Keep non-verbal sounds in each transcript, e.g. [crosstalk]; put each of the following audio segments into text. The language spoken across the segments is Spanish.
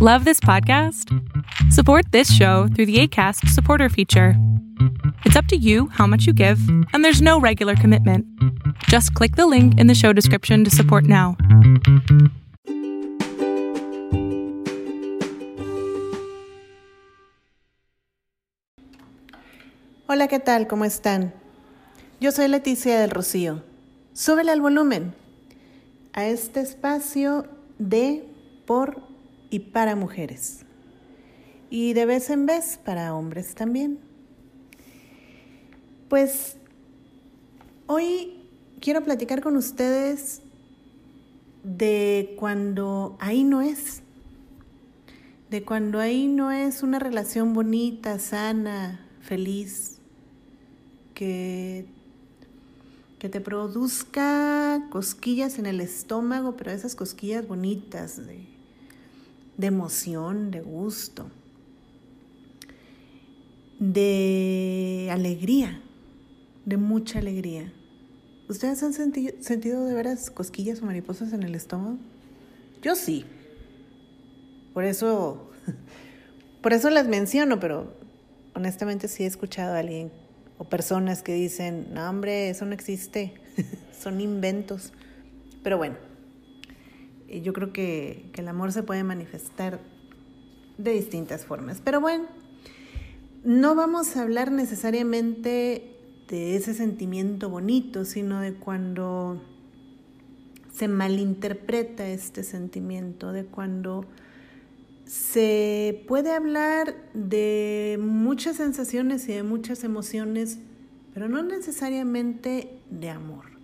Love this podcast? Support this show through the ACAST supporter feature. It's up to you how much you give, and there's no regular commitment. Just click the link in the show description to support now. Hola, ¿qué tal? ¿Cómo están? Yo soy Leticia del Rocío. Súbele al volumen a este espacio de, por y para mujeres. Y de vez en vez para hombres también. Pues hoy quiero platicar con ustedes de cuando ahí no es. De cuando ahí no es una relación bonita, sana, feliz, que, que te produzca cosquillas en el estómago, pero esas cosquillas bonitas de, de emoción, de gusto, de alegría, de mucha alegría. ¿Ustedes han sentido de veras cosquillas o mariposas en el estómago? Yo sí. Por eso, [laughs] por eso las menciono, pero honestamente sí he escuchado a alguien o personas que dicen, no hombre, eso no existe, [laughs] son inventos. Pero bueno, yo creo que, que el amor se puede manifestar de distintas formas. Pero bueno, no vamos a hablar necesariamente de ese sentimiento bonito, sino de cuando se malinterpreta este sentimiento, de cuando se puede hablar de muchas sensaciones y de muchas emociones, pero no necesariamente de amor.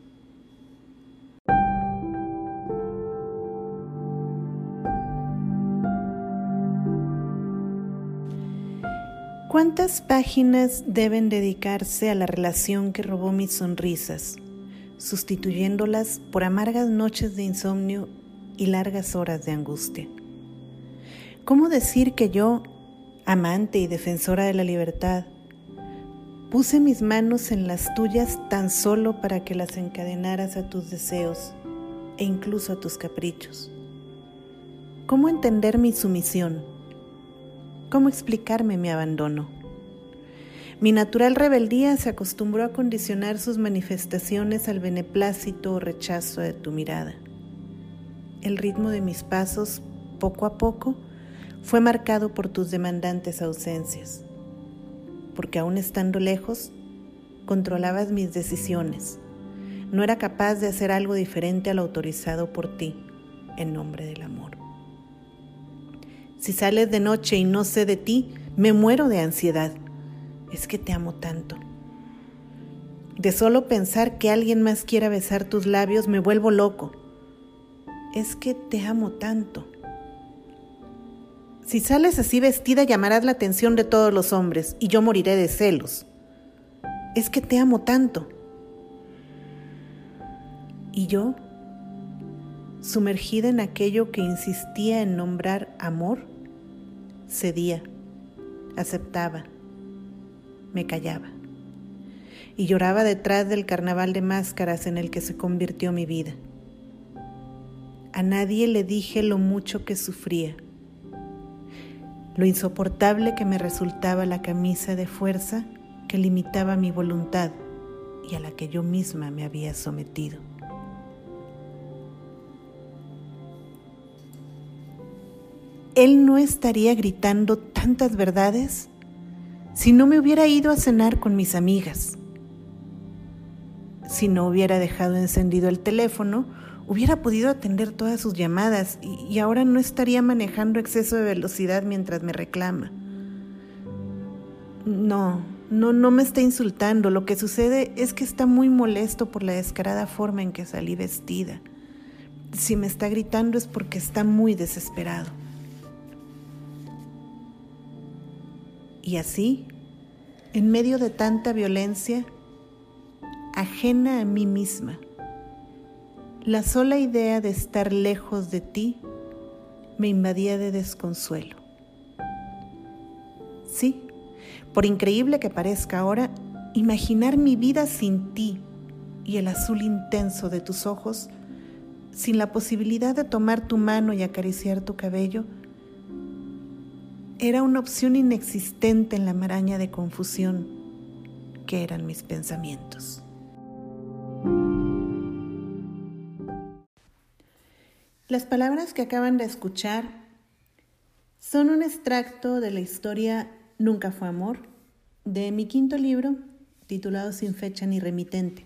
¿Cuántas páginas deben dedicarse a la relación que robó mis sonrisas, sustituyéndolas por amargas noches de insomnio y largas horas de angustia? ¿Cómo decir que yo, amante y defensora de la libertad, puse mis manos en las tuyas tan solo para que las encadenaras a tus deseos e incluso a tus caprichos? ¿Cómo entender mi sumisión? ¿Cómo explicarme mi abandono? Mi natural rebeldía se acostumbró a condicionar sus manifestaciones al beneplácito o rechazo de tu mirada. El ritmo de mis pasos, poco a poco, fue marcado por tus demandantes ausencias, porque aún estando lejos, controlabas mis decisiones. No era capaz de hacer algo diferente a lo autorizado por ti, en nombre del amor. Si sales de noche y no sé de ti, me muero de ansiedad. Es que te amo tanto. De solo pensar que alguien más quiera besar tus labios, me vuelvo loco. Es que te amo tanto. Si sales así vestida, llamarás la atención de todos los hombres y yo moriré de celos. Es que te amo tanto. Y yo, sumergida en aquello que insistía en nombrar amor, cedía, aceptaba, me callaba y lloraba detrás del carnaval de máscaras en el que se convirtió mi vida. A nadie le dije lo mucho que sufría, lo insoportable que me resultaba la camisa de fuerza que limitaba mi voluntad y a la que yo misma me había sometido. Él no estaría gritando tantas verdades si no me hubiera ido a cenar con mis amigas. Si no hubiera dejado encendido el teléfono, hubiera podido atender todas sus llamadas y, ahora no estaría manejando exceso de velocidad mientras me reclama. No, no, no me está insultando. Lo que sucede es que está muy molesto por la descarada forma en que salí vestida. Si me está gritando es porque está muy desesperado. Y así, en medio de tanta violencia, ajena a mí misma, la sola idea de estar lejos de ti me invadía de desconsuelo. Sí, por increíble que parezca ahora, imaginar mi vida sin ti y el azul intenso de tus ojos, sin la posibilidad de tomar tu mano y acariciar tu cabello, era una opción inexistente en la maraña de confusión que eran mis pensamientos. Las palabras que acaban de escuchar son un extracto de la historia Nunca fue amor de mi quinto libro titulado Sin fecha ni remitente.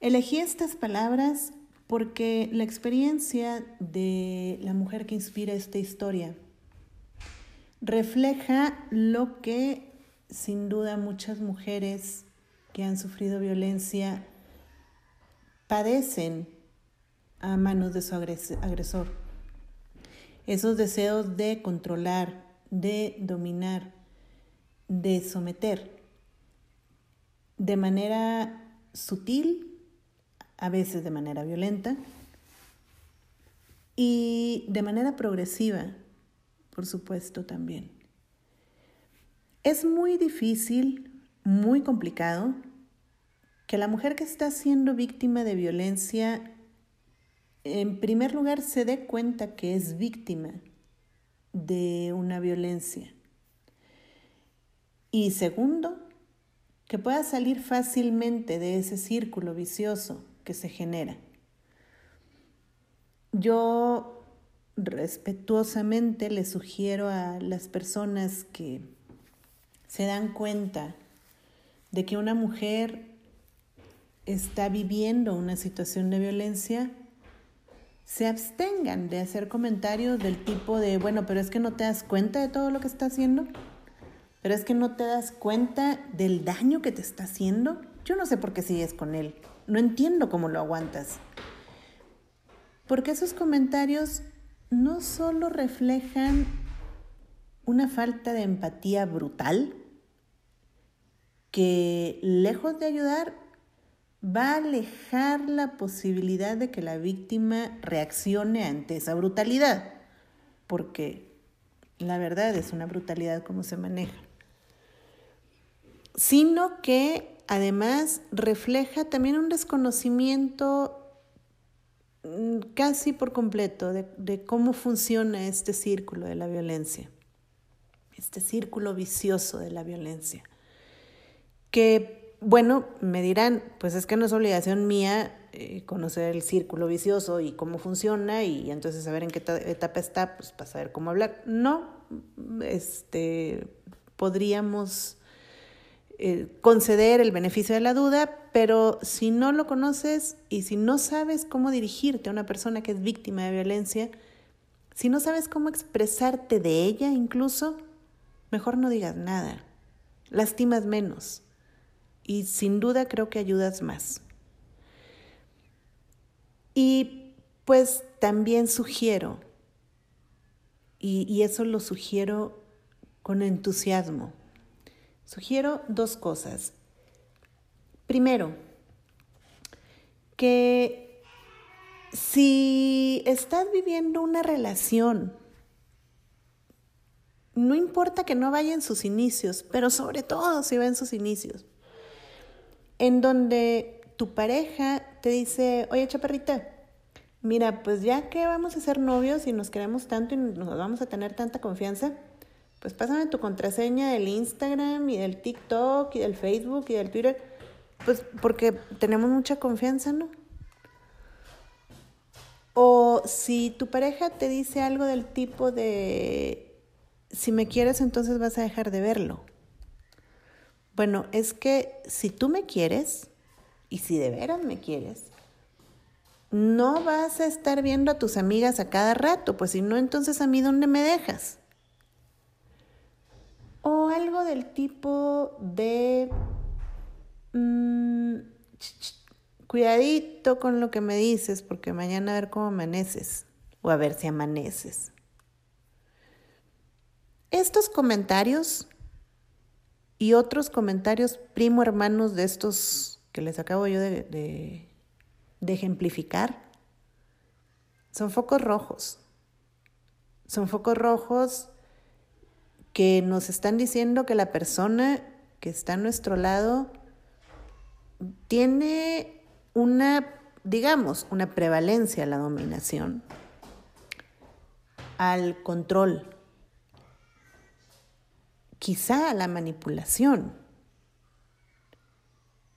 Elegí estas palabras porque la experiencia de la mujer que inspira esta historia refleja lo que sin duda muchas mujeres que han sufrido violencia padecen a manos de su agresor. Esos deseos de controlar, de dominar, de someter de manera sutil, a veces de manera violenta y de manera progresiva, por supuesto también. Es muy difícil, muy complicado, que la mujer que está siendo víctima de violencia, en primer lugar, se dé cuenta que es víctima de una violencia. Y segundo, que pueda salir fácilmente de ese círculo vicioso que se genera. Yo respetuosamente le sugiero a las personas que se dan cuenta de que una mujer está viviendo una situación de violencia, se abstengan de hacer comentarios del tipo de, bueno, pero es que no te das cuenta de todo lo que está haciendo, pero es que no te das cuenta del daño que te está haciendo. Yo no sé por qué sigues con él, no entiendo cómo lo aguantas. Porque esos comentarios no solo reflejan una falta de empatía brutal, que lejos de ayudar, va a alejar la posibilidad de que la víctima reaccione ante esa brutalidad, porque la verdad es una brutalidad como se maneja, sino que además refleja también un desconocimiento casi por completo de, de cómo funciona este círculo de la violencia, este círculo vicioso de la violencia, que bueno, me dirán, pues es que no es obligación mía eh, conocer el círculo vicioso y cómo funciona y entonces saber en qué etapa está, pues para saber cómo hablar. No, este, podríamos eh, conceder el beneficio de la duda, pero si no lo conoces y si no sabes cómo dirigirte a una persona que es víctima de violencia, si no sabes cómo expresarte de ella incluso, mejor no digas nada, lastimas menos y sin duda creo que ayudas más. Y pues también sugiero, y, y eso lo sugiero con entusiasmo, sugiero dos cosas. Primero, que si estás viviendo una relación, no importa que no vaya en sus inicios, pero sobre todo si va en sus inicios, en donde tu pareja te dice, oye chaparrita, mira, pues ya que vamos a ser novios y nos queremos tanto y nos vamos a tener tanta confianza, pues pásame tu contraseña del Instagram y del TikTok y del Facebook y del Twitter, pues porque tenemos mucha confianza, ¿no? O si tu pareja te dice algo del tipo de, si me quieres entonces vas a dejar de verlo. Bueno, es que si tú me quieres, y si de veras me quieres, no vas a estar viendo a tus amigas a cada rato, pues si no, entonces a mí dónde me dejas. O algo del tipo de, mm, cuidadito con lo que me dices, porque mañana a ver cómo amaneces, o a ver si amaneces. Estos comentarios y otros comentarios primo hermanos de estos que les acabo yo de, de, ejemplificar son focos rojos. Son focos rojos que nos están diciendo que la persona que está a nuestro lado tiene una, digamos, una prevalencia a la dominación, al control, quizá a la manipulación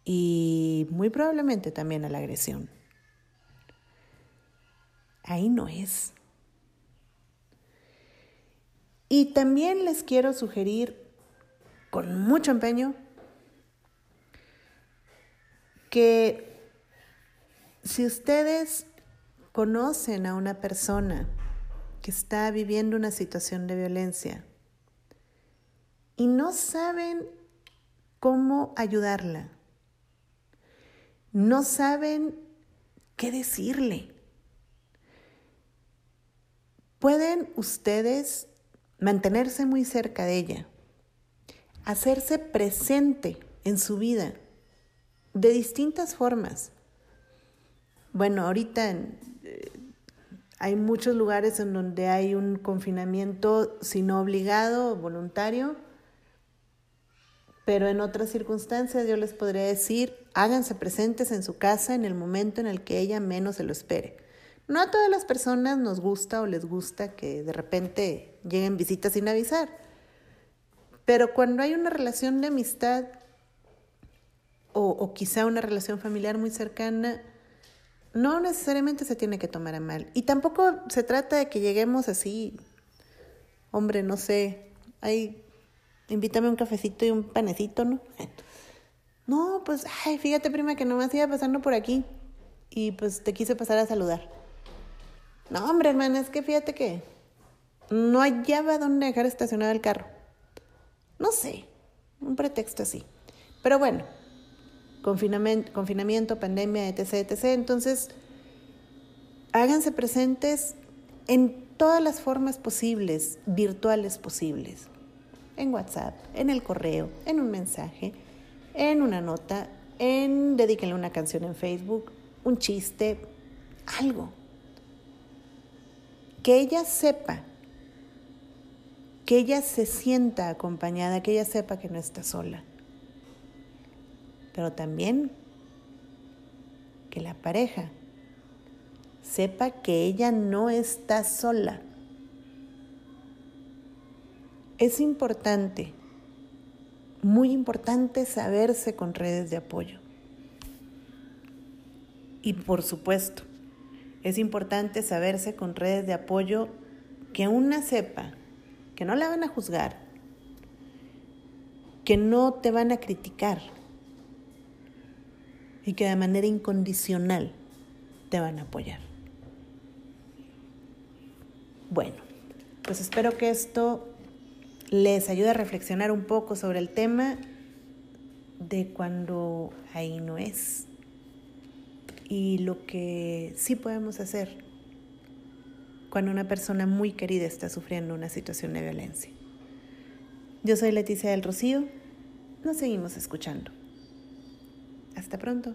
y muy probablemente también a la agresión. Ahí no es. Y también les quiero sugerir con mucho empeño que si ustedes conocen a una persona que está viviendo una situación de violencia y no saben cómo ayudarla, no saben qué decirle, pueden ustedes mantenerse muy cerca de ella, hacerse presente en su vida de distintas formas. Bueno, ahorita eh, hay muchos lugares en donde hay un confinamiento, si no obligado, voluntario, pero en otras circunstancias yo les podría decir, háganse presentes en su casa en el momento en el que ella menos se lo espere. No a todas las personas nos gusta o les gusta que de repente lleguen visitas sin avisar, pero cuando hay una relación de amistad o, o quizá una relación familiar muy cercana, no necesariamente se tiene que tomar a mal. Y tampoco se trata de que lleguemos así, hombre, no sé, ahí, invítame un cafecito y un panecito, ¿no? [laughs] No, pues, ay, fíjate, prima, que nomás iba pasando por aquí y pues te quise pasar a saludar. No, hombre, hermana, es que fíjate que no hallaba dónde dejar estacionado el carro. No sé, un pretexto así. Pero bueno, confinamiento, confinamiento, pandemia, etc., etc. Entonces, háganse presentes en todas las formas posibles, virtuales posibles. En WhatsApp, en el correo, en un mensaje, en una nota, en dedíquenle una canción en Facebook, un chiste, algo. Que ella sepa, que ella se sienta acompañada, que ella sepa que no está sola pero también que la pareja sepa que ella no está sola. Es importante, muy importante saberse con redes de apoyo. Y por supuesto, es importante saberse con redes de apoyo que una sepa que no la van a juzgar, que no te van a criticar, y que de manera incondicional te van a apoyar. Bueno, pues espero que esto les ayude a reflexionar un poco sobre el tema de cuando ahí no es y lo que sí podemos hacer cuando una persona muy querida está sufriendo una situación de violencia. Yo soy Leticia del Rocío, nos seguimos escuchando. Hasta pronto.